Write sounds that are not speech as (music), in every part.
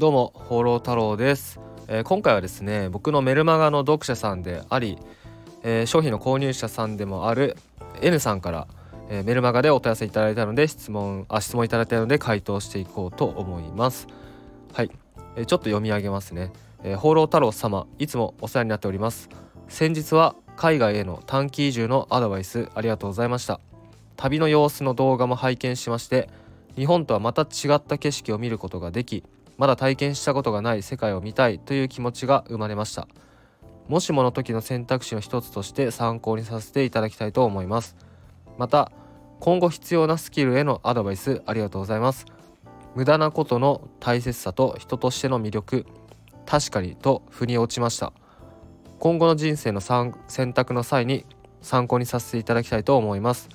どうも放浪太郎です、えー、今回はですね僕のメルマガの読者さんであり、えー、商品の購入者さんでもある N さんから、えー、メルマガでお問い合わせいただいたので質問あ質問いただいたので回答していこうと思います。はい、えちょっと読み上げますね、え放浪太郎様いつもお世話になっております。先日は海外への短期移住のアドバイスありがとうございました。旅の様子の動画も拝見しまして日本とはまた違った景色を見ることができまだ体験したことがない世界を見たいという気持ちが生まれました。もしもの時の選択肢の一つとして参考にさせていただきたいと思います。また今後必要なスキルへのアドバイスありがとうございます。無駄なことの大切さと人としての魅力確かにと腑に落ちました。今後の人生の選択の際に参考にさせていただきたいと思います。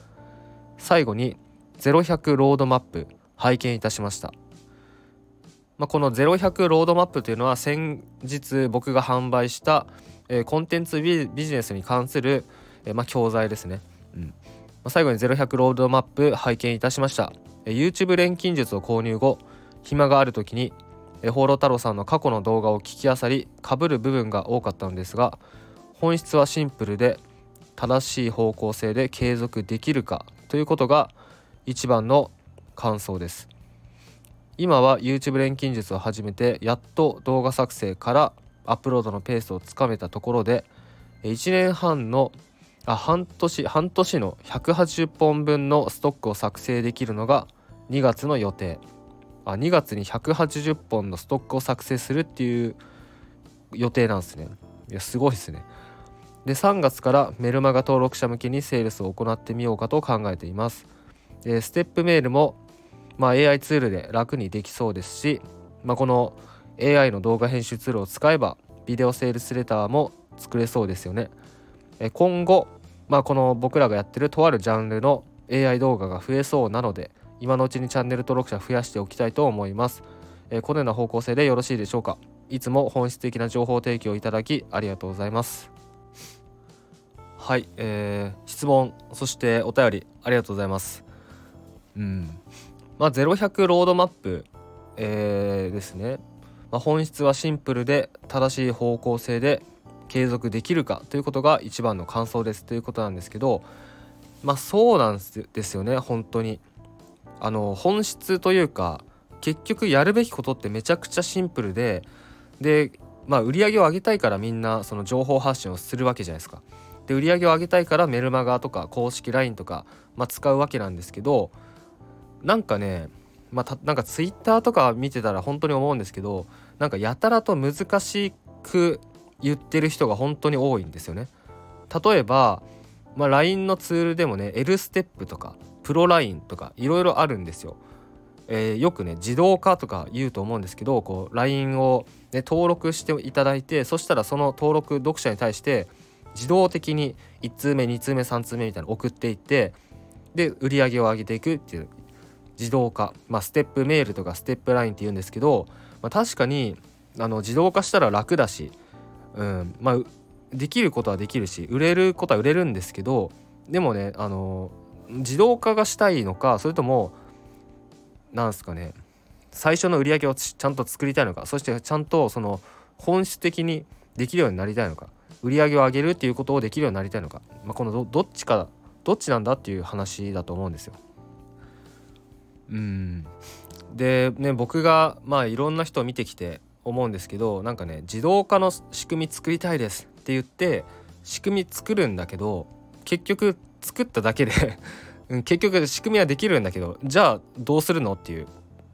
最後に0100ロードマップ拝見いたしました。まあ、この0100ロードマップというのは先日僕が販売した、えー、コンテンツビジネスに関する、えー、まあ、教材ですね、うん。まあ、最後に0100ロードマップ拝見いたしました、えー、YouTube 錬金術を購入後暇がある時にえ放浪太郎さんの過去の動画を聞きあさりかぶる部分が多かったのですが本質はシンプルで正しい方向性で継続できるかということが一番の感想です。今は YouTube 錬金術を始めてやっと動画作成からアップロードのペースをつかめたところで1年半のあ半年半年の180本分のストックを作成できるのが2月の予定。あ2月に180本のストックを作成するっていう予定なんですね。いやすごいですね。で3月からメルマガ登録者向けにセールスを行ってみようかと考えています。ステップメールもまあ、AI ツールで楽にできそうですし、まあ、この AI の動画編集ツールを使えばビデオセールスレターも作れそうですよね。え今後、まあ、この僕らがやってるとあるジャンルの AI 動画が増えそうなので今のうちにチャンネル登録者増やしておきたいと思います。えこのような方向性でよろしいでしょうかいつも本質的な情報提供いただきありがとうございます。はい、えー、質問そしてお便りありがとうございます。うんまあ、0100ロードマップ、えー、ですね、まあ、本質はシンプルで正しい方向性で継続できるかということが一番の感想ですということなんですけどまあそうなんですよね本当にあの本質というか結局やるべきことってめちゃくちゃシンプルででまあ売り上げを上げたいからみんなその情報発信をするわけじゃないですか。で売り上げを上げたいからメルマガとか公式 LINE とか、まあ、使うわけなんですけどなんかねまあ、なんかツイッターとか見てたら本当に思うんですけどなんかやたらと難しく言ってる人が本当に多いんですよね。例えば、まあ、LINE のツールでもね L ステップとかプロ LINE とかいろいろあるんですよ。えー、よくね自動化とか言うと思うんですけどこう LINE を、ね、登録していただいてそしたらその登録読者に対して自動的に1通目2通目3通目みたいなの送っていってで売り上げを上げていくっていう自動化、まあ、ステップメールとかステップラインって言うんですけど、まあ、確かにあの自動化したら楽だし、うんまあ、できることはできるし売れることは売れるんですけどでもねあの自動化がしたいのかそれともなんすかね最初の売り上げをちゃんと作りたいのかそしてちゃんとその本質的にできるようになりたいのか売り上げを上げるっていうことをできるようになりたいのか、まあ、このどっちかどっちなんだっていう話だと思うんですよ。うんでね僕がまあいろんな人を見てきて思うんですけどなんかね自動化の仕組み作りたいですって言って仕組み作るんだけど結局作っただけで (laughs) 結局仕組みはできるんだけどじゃあどうするのっていう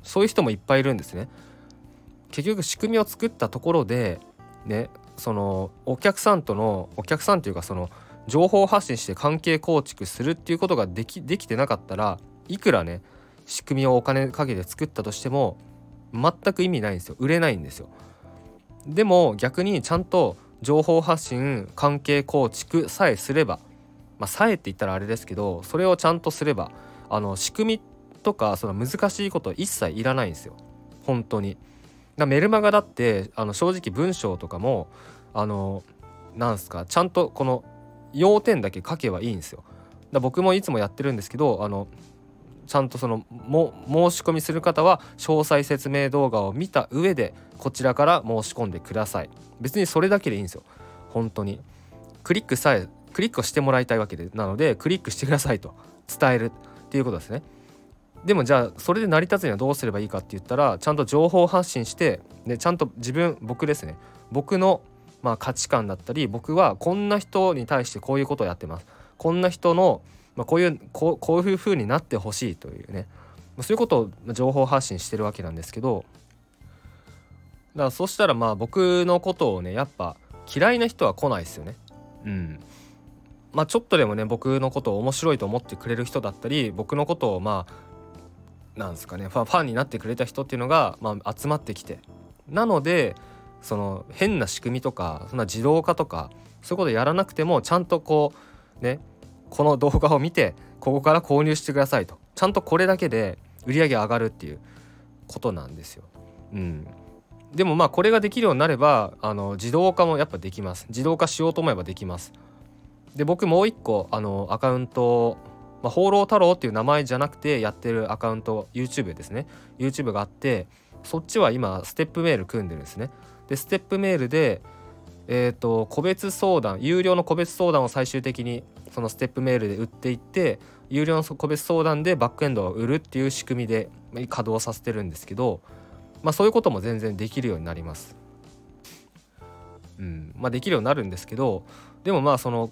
そういう人もいっぱいいるんですね。結局仕組みを作ったところでねそのお客さんとのお客さんというかその情報発信して関係構築するっていうことができできてなかったらいくらね仕組みをお金かけて作ったとしても全く意味ないんですよ。売れないんですよ。でも逆にちゃんと情報発信関係構築さえすればまあさえって言ったらあれですけどそれをちゃんとすればあの仕組みとかその難しいこと一切いらないんですよ。本当に。だメルマガだってあの正直文章とかもあのなんすかちゃんとこの要点だけ書けばいいんですよ。だ僕もいつもやってるんですけどあのちゃんとそのも申し込みする方は詳細説明動画を見た上でこちらから申し込んでください。別にそれだけでいいんですよ。本当に。クリックさえクリックをしてもらいたいわけでなのでクリックしてくださいと。伝えるっていうことですね。でもじゃあそれで成り立つにはどうすればいいかって言ったらちゃんと情報発信して、ね、ちゃんと自分僕ですね。僕のまあ価値観だったり僕はこんな人に対してこういうことをやってます。こんな人の、まあ、こういうこういう風になってほしいというね。そういうことを情報発信してるわけなんですけど。だからそしたらまあ僕のことをねやっぱ嫌いな人は来ないですよね。うん。まあちょっとでもね僕のことを面白いと思ってくれる人だったり僕のことをまあなんですかねファファンになってくれた人っていうのが、まあ、集まってきて。なのでその変な仕組みとかそんな自動化とかそういうことやらなくてもちゃんとこうねこの動画を見てここから購入してくださいと。ちゃんとこれだけで売り上げ上がるっていうことなんですよ。うん、でもまあこれができるようになればあの自動化もやっぱできます。自動化しようと思えばできます。で僕もう一個あのアカウントまあ、放浪太郎っていう名前じゃなくてやってるアカウント YouTube ですね。YouTube があってそっちは今ステップメール組んでるんですね。でステップメールでえっ、ー、と個別相談有料の個別相談を最終的にそのステップメールで売っていって有料の個別相談でバックエンドを売るっていう仕組みで稼働させてるんですけどまあ、そういうことも全然できるようになります。うん。まあ、できるようになるんですけどでもまあその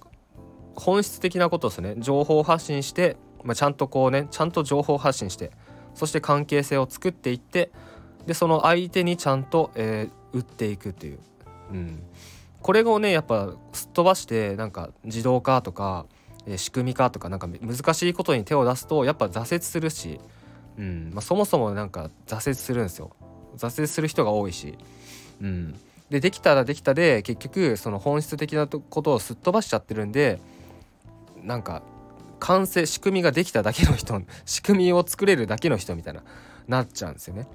本質的なことですね。情報発信して、まあ、ちゃんとこうねちゃんと情報発信してそして関係性を作っていってでその相手にちゃんと、えー、売っていくっていう、うん、これをねやっぱすっ飛ばしてなんか自動化とか、えー、仕組み化とかなんか難しいことに手を出すとやっぱ挫折するし、うんまあ、そもそもなんか挫折するんですよ。挫折する人が多いし、うん、でできたらできたで結局その本質的なことをすっ飛ばしちゃってるんでなんか完成仕組みができただけの人 (laughs) 仕組みを作れるだけの人みたいななっちゃうんですよね。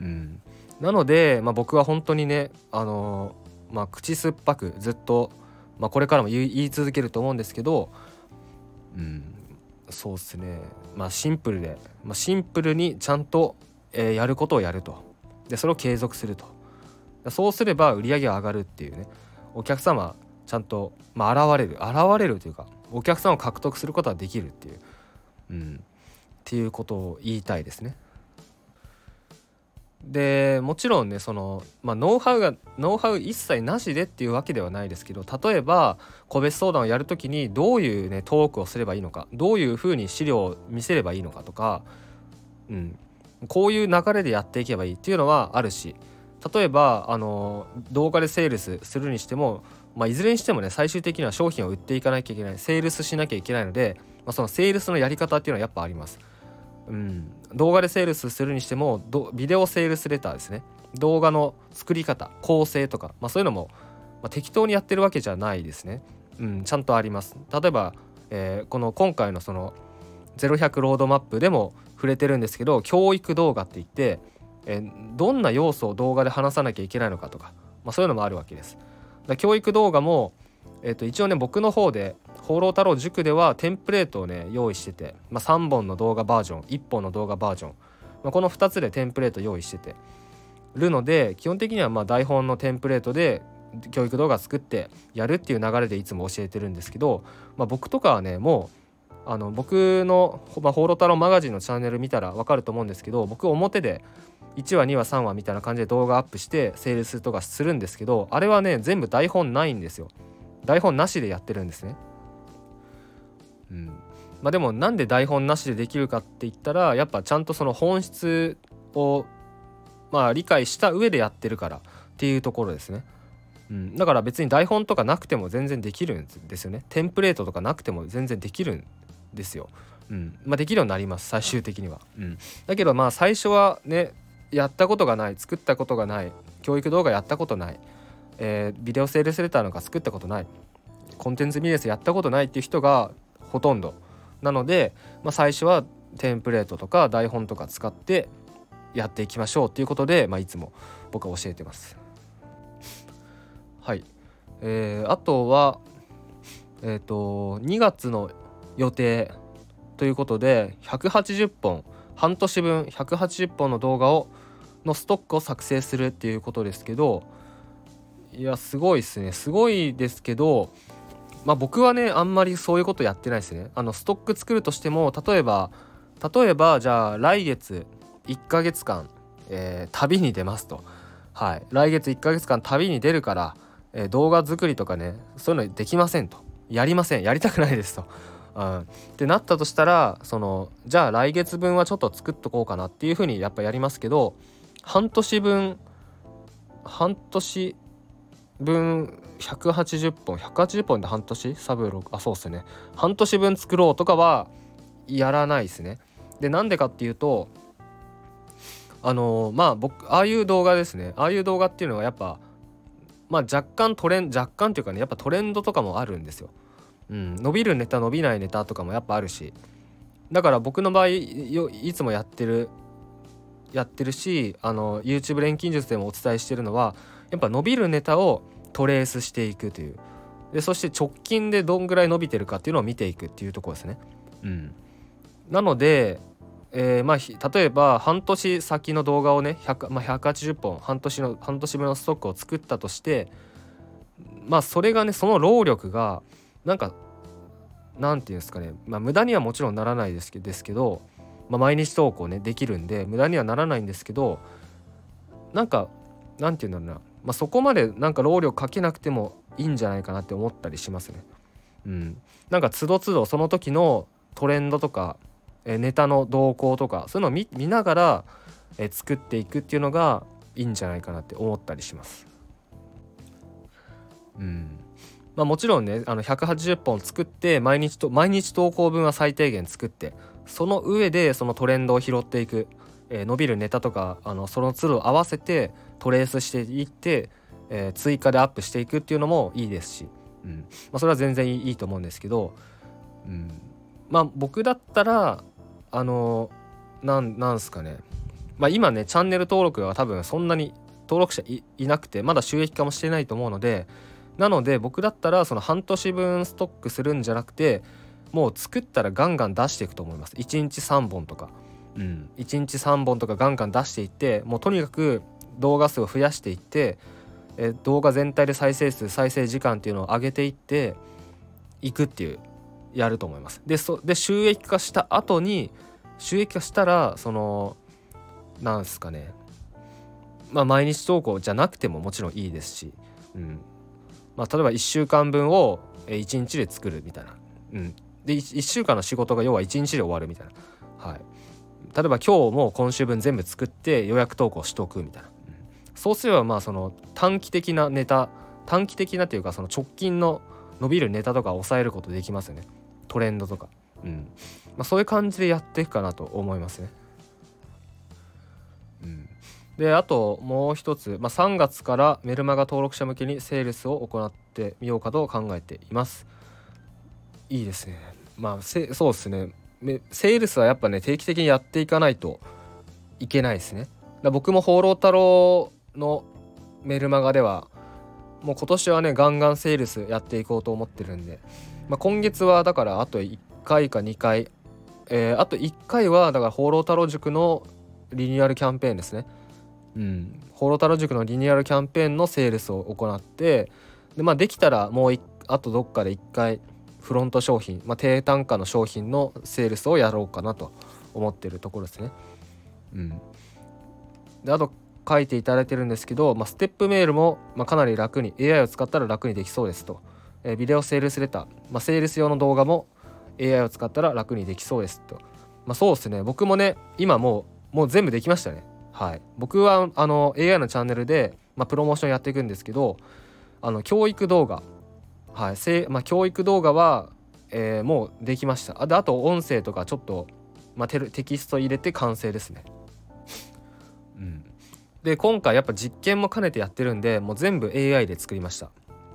うん、なので、まあ、僕は本当にね、あの、まあ、口酸っぱくずっと、まあ、これからも言い続けると思うんですけど、うん、そうっすね、まあ、シンプルで、まあ、シンプルにちゃんと、えー、やることをやると。でそれを継続すると。そうすれば売り上げが上がるっていうね。お客様ちゃんと、まあ、現れる。現れるというかお客さんを獲得することができるっていう、うん、っていうことを言いたいですね。でもちろんねその、まあ、ノウハウがノウハウ一切なしでっていうわけではないですけど例えば個別相談をやる時にどういうねトークをすればいいのかどういうふうに資料を見せればいいのかとか、うん、こういう流れでやっていけばいいっていうのはあるし例えばあの動画でセールスするにしても、まあ、いずれにしてもね最終的には商品を売っていかなきゃいけないセールスしなきゃいけないので、まあ、そのセールスのやり方っていうのはやっぱあります。うん、動画でセールスするにしてもビデオセールスレターですね。動画の作り方構成とか、まあ、そういうのも、まあ、適当にやってるわけじゃないですね、うん、ちゃんとあります。例えば、えー、この今回のその0100ロードマップでも触れてるんですけど教育動画って言って、えどんな要素を動画で話さなきゃいけないのかとか、まあ、そういうのもあるわけです。だ教育動画も、えー、と一応ね僕の方で「放浪太郎塾」ではテンプレートをね用意してて、まあ、3本の動画バージョン1本の動画バージョン、まあ、この2つでテンプレート用意してて。るので基本的にはまあ台本のテンプレートで教育動画作ってやるっていう流れでいつも教えてるんですけど、まあ、僕とかはねもうあの僕の「まあ、太郎マガジン」のチャンネル見たら分かると思うんですけど僕表で1話2話3話みたいな感じで動画アップしてセールスとかするんですけどあれはね全部台本ないんですよ。台本なしでやってるんですね。うん。まあでもなんで台本なしでできるかって言ったらやっぱちゃんとその本質をまあ理解した上でやってるからっていうところですね。うん、だから別に台本とかなくても全然できるんですよね。テンプレートとかなくても全然できるんですよ。うん。まあ、できるようになります最終的には。うん、だけどまあ最初はねやったことがない作ったことがない教育動画やったことない、えー、ビデオセールスレターなんか作ったことないコンテンツビジネスやったことないっていう人がほとんど。なので、まあ、最初はテンプレートとか台本とか使ってやっていきましょうっていうことで、まあ、いつも僕は教えてます。はい、えー、あとはえっ、ー、と2月の予定ということで180本半年分180本の動画をのストックを作成するっていうことですけどいやすごいですね。すごいですけどまあ僕はねあんまりそういうことやってないですね。あのストック作るとしても例えば例えばじゃあ来月1ヶ月間、えー、旅に出ますと。はい。来月1ヶ月間旅に出るから、えー、動画作りとかねそういうのできませんと。やりません。やりたくないですと。うん、ってなったとしたらそのじゃあ来月分はちょっと作っとこうかなっていうふうにやっぱやりますけど半年分半年分180本180本で半年？サブロあそうっすね。半年分作ろうとかはやらないですね。でなんでかっていうとあのー、まあ僕ああいう動画ですね。ああいう動画っていうのはやっぱまあ若干トレン若干っていうかねやっぱトレンドとかもあるんですよ。うん、伸びるネタ伸びないネタとかもやっぱあるし。だから僕の場合いつもやってるやってるしあの YouTube 錬金術でもお伝えしてるのはやっぱ伸びるネタをトレースしていくという。でそして直近でどんぐらい伸びてるかっていうのを見ていくっていうところですね。うん、なので、えー、まあ例えば半年先の動画をね100、まあ、180本半年の半年分のストックを作ったとしてまあそれがねその労力がなんかなんていうんですかね、まあ、無駄にはもちろんならないですけどまあ、毎日投稿ねできるんで無駄にはならないんですけどなんかなんて言うんだろうな、まあ、そこまでなんか労力かけなくてもいいんじゃないかなって思ったりしますね。うん、なんかつどつどその時のトレンドとかえネタの動向とかそういうのを見ながらえ作っていくっていうのがいいんじゃないかなって思ったりします。うんまあ、もちろんねあの180本作って毎日と毎日投稿分は最低限作ってその上でそのトレンドを拾っていく、えー、伸びるネタとかあのその都度合わせてトレースしていって、えー、追加でアップしていくっていうのもいいですし、うん。まあ、それは全然いいと思うんですけど、うん、まあ僕だったらあのなんなんすかね。まあ今ねチャンネル登録が多分そんなに登録者いなくてまだ収益化もしてないと思うのでなので僕だったらその半年分ストックするんじゃなくてもう作ったらガンガン出していくと思います。1日3本とか、うん、1日3本とかガンガン出していってもうとにかく動画数を増やしていってえ動画全体で再生数再生時間っていうのを上げていっていくっていうやると思います。でそで収益化した後に収益化したらそのなんすかね。まあ毎日投稿じゃなくてももちろんいいですし、うん。まあ、例えば1週間分を1日で作るみたいな、うん、で 1, 1週間の仕事が要は1日で終わるみたいな、はい、例えば今日も今週分全部作って予約投稿しとくみたいな、うん、そうすればまあその短期的なネタ短期的なっていうかその直近の伸びるネタとか抑えることできますよね。トレンドとか、うん。まあ、そういう感じでやっていくかなと思いますね。うん、であともう一つ、まあ、3月からメルマガ登録者向けにセールスを行ってみようかと考えています。いいですね。まあそうですね。セールスはやっぱね定期的にやっていかないといけないですね。だ僕も「放浪太郎」のメルマガではもう今年はねガンガンセールスやっていこうと思ってるんで、まあ、今月はだからあと1回か2回、えー、あと1回はだから放浪太郎塾のリニューアルキャンペーンですね。うん。放浪太郎塾のリニューアルキャンペーンのセールスを行ってでまあできたらもうあとどっかで1回フロント商品、まあ、低単価の商品のセールスをやろうかなと思ってるところですね。うん、であと書いていただいてるんですけど、まあ、ステップメールも、ま、かなり楽に AI を使ったら楽にできそうですと、えー、ビデオセールスレター、まあ、セールス用の動画も AI を使ったら楽にできそうですと、まあ、そうですね。僕もね今もうもう全部できましたね。はい。僕はあの AI のチャンネルで、ま、プロモーションやっていくんですけどあの教育動画はいせまあ、教育動画は、えー、もうできましたあであと音声とかちょっと、まあ、テテキスト入れて完成ですね。うん、で今回やっぱ実験も兼ねてやってるんでもう全部 AI で作りました。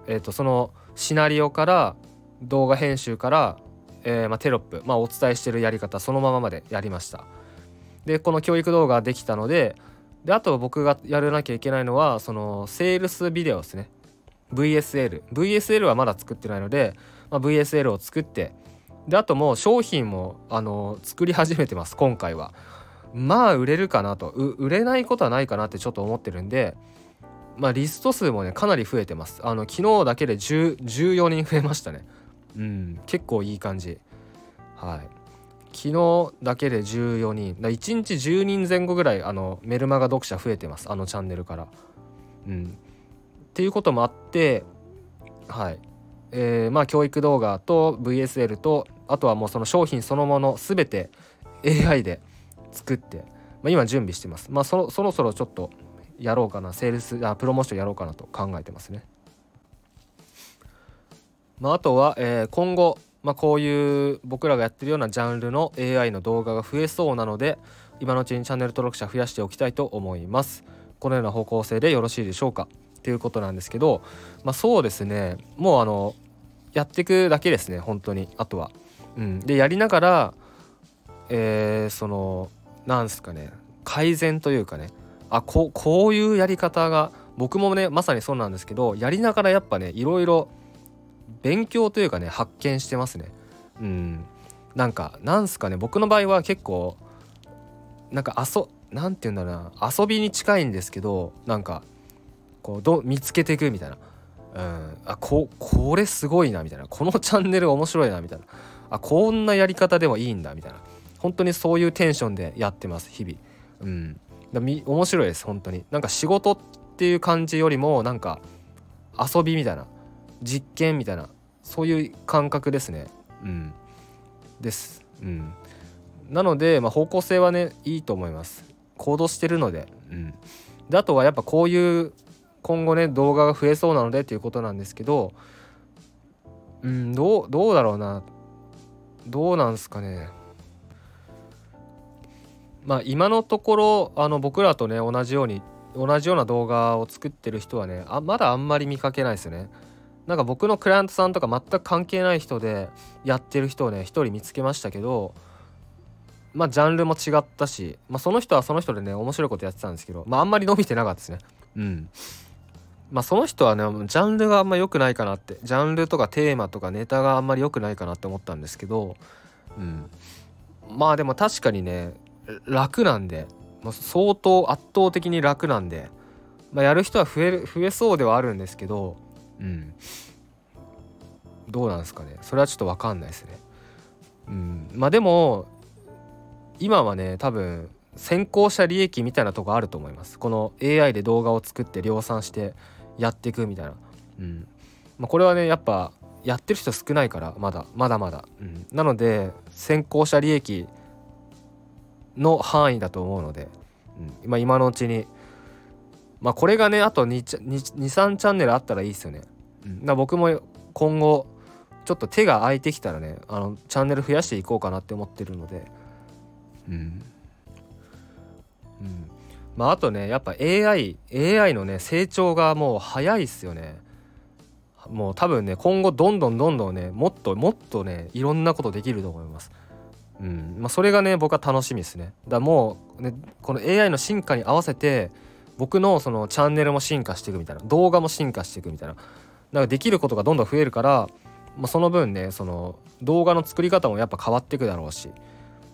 えっ、ー、とそのシナリオから動画編集から、えーまあ、テロップ、まあ、お伝えしてるやり方そのまままでやりました。でこの教育動画できたのでであと僕がやらなきゃいけないのはそのセールスビデオですね VSL VSL はまだ作ってないので、まあ、VSL を作ってであともう商品もあの作り始めてます今回は。まあ売れるかなと。売れないことはないかなってちょっと思ってるんでまあリスト数もねかなり増えてます。あの昨日だけで14人増えましたね。うん結構いい感じ。はい。昨日だけで14人。だ1日10人前後ぐらいあのメルマガ読者増えてますあのチャンネルから。うん。っていうこともあってはい。えー、まあ教育動画と VSL とあとはもうその商品そのもの全て AI で作って、まあ、今準備してます。まあそそろそろちょっとやろうかな。セールスあプロモーションやろうかなと考えてますね。まあ、あとは、えー、今後、まあ、こういう僕らがやってるようなジャンルの AI の動画が増えそうなので今のうちにチャンネル登録者増やしておきたいと思います。このような方向性でよろしいでしょうか。っていうことなんですけど、まあ、そうですね。もうあのやっていくだけですね本当に。あとは。うん、でやりながら、えー、そのなんすかね。改善というかね。あここういうやり方が僕もねまさにそうなんですけどやりながらやっぱねいろいろ勉強というかね発見してますね。うん、なんかなんすかね。僕の場合は結構なんか遊なんて言うんだろうな。遊びに近いんですけどなんかこうど見つけていくみたいな、うん、あここれすごいなみたいな。このチャンネル面白いなみたいな。あこんなやり方でもいいんだみたいな。本当にそういうテンションでやってます日々。うん、だみ面白いです本当に。なんか仕事っていう感じよりもなんか遊びみたいな。実験みたいな。そういう感覚ですね。うん。です。うん。なので、まあ、方向性はねいいと思います。行動してるので。うん。であとはやっぱこういう今後ね動画が増えそうなのでっていうことなんですけどうんどうどうだろうな。どうなんすかね。まあ今のところあの僕らとね同じように同じような動画を作ってる人はねあまだあんまり見かけないですね。なんか僕のクライアントさんとか全く関係ない人でやってる人をね一人見つけましたけどまあジャンルも違ったし、まあ、その人はその人でね面白いことやってたんですけどまああんまり伸びてなかったですね。うん。まあその人はねジャンルがあんま良くないかなって。ジャンルとかテーマとかネタがあんまり良くないかなって思ったんですけどうん。まあでも確かにね楽なんでもう相当圧倒的に楽なんで、まあ、やる人は増える増えそうではあるんですけどうん。どうなんですかね。それはちょっと分かんないですね。うん。まあでも今はね多分先行者利益みたいなとこあると思います。この AI で動画を作って量産してやっていくみたいな。うん。まあ、これはねやっぱやってる人少ないからまだまだまだ、うん、なので先行者利益の範囲だと思うので、うん、まあ、今のうちに。まあこれがねあと23チャンネルあったらいいですよね。うん、だ僕も今後ちょっと手が空いてきたらねあのチャンネル増やしていこうかなって思ってるので。うん。うん。まああとねやっぱ AI AI のね成長がもう早いっすよね。もう多分ね今後どんどんどんどんねもっともっとねいろんなことできると思います。うんまあ、それがね僕は楽しみですね。だもうねこの AI の進化に合わせて僕のそのチャンネルも進化していくみたいな動画も進化していくみたいななんかできることがどんどん増えるから、まあ、その分ねその動画の作り方もやっぱ変わっていくだろうし、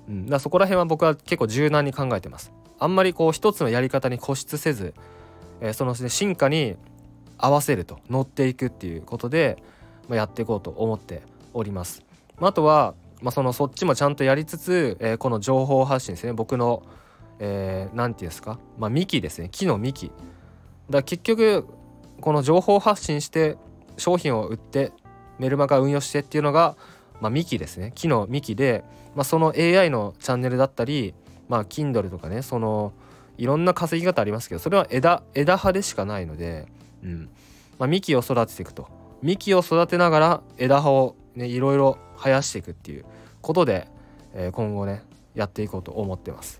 うん、だそこら辺は僕は結構柔軟に考えてます。あんまりこう一つのやり方に固執せず、えー、その、ね、進化に合わせると乗っていくっていうことで、まあ、やっていこうと思っております。まあ、あとは、まあ、そのそっちもちゃんとやりつつ、えー、この情報発信ですね。僕の何、えー、て言うんですか、まあ、幹ですね。木の幹だ結局この情報発信して商品を売ってメルマガ運用してっていうのが、まあ、幹ですね。木の幹で、まあ、その AI のチャンネルだったり、まあ、Kindle とかねそのいろんな稼ぎ方ありますけどそれは枝枝葉でしかないので、うん。まあ、幹を育てていくと。幹を育てながら枝葉を、ね、いろいろ生やしていくっていうことで、えー、今後ねやっていこうと思ってます。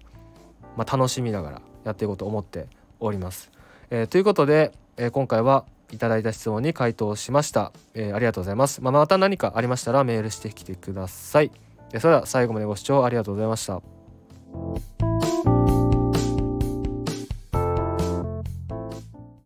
まあ、楽しみながらやっていこうと思っております。えー、ということで、えー、今回はいただいた質問に回答しました、えー、ありがとうございます、まあ、また何かありましたらメールしてきてください、それでは最後までご視聴ありがとうございました。Thank you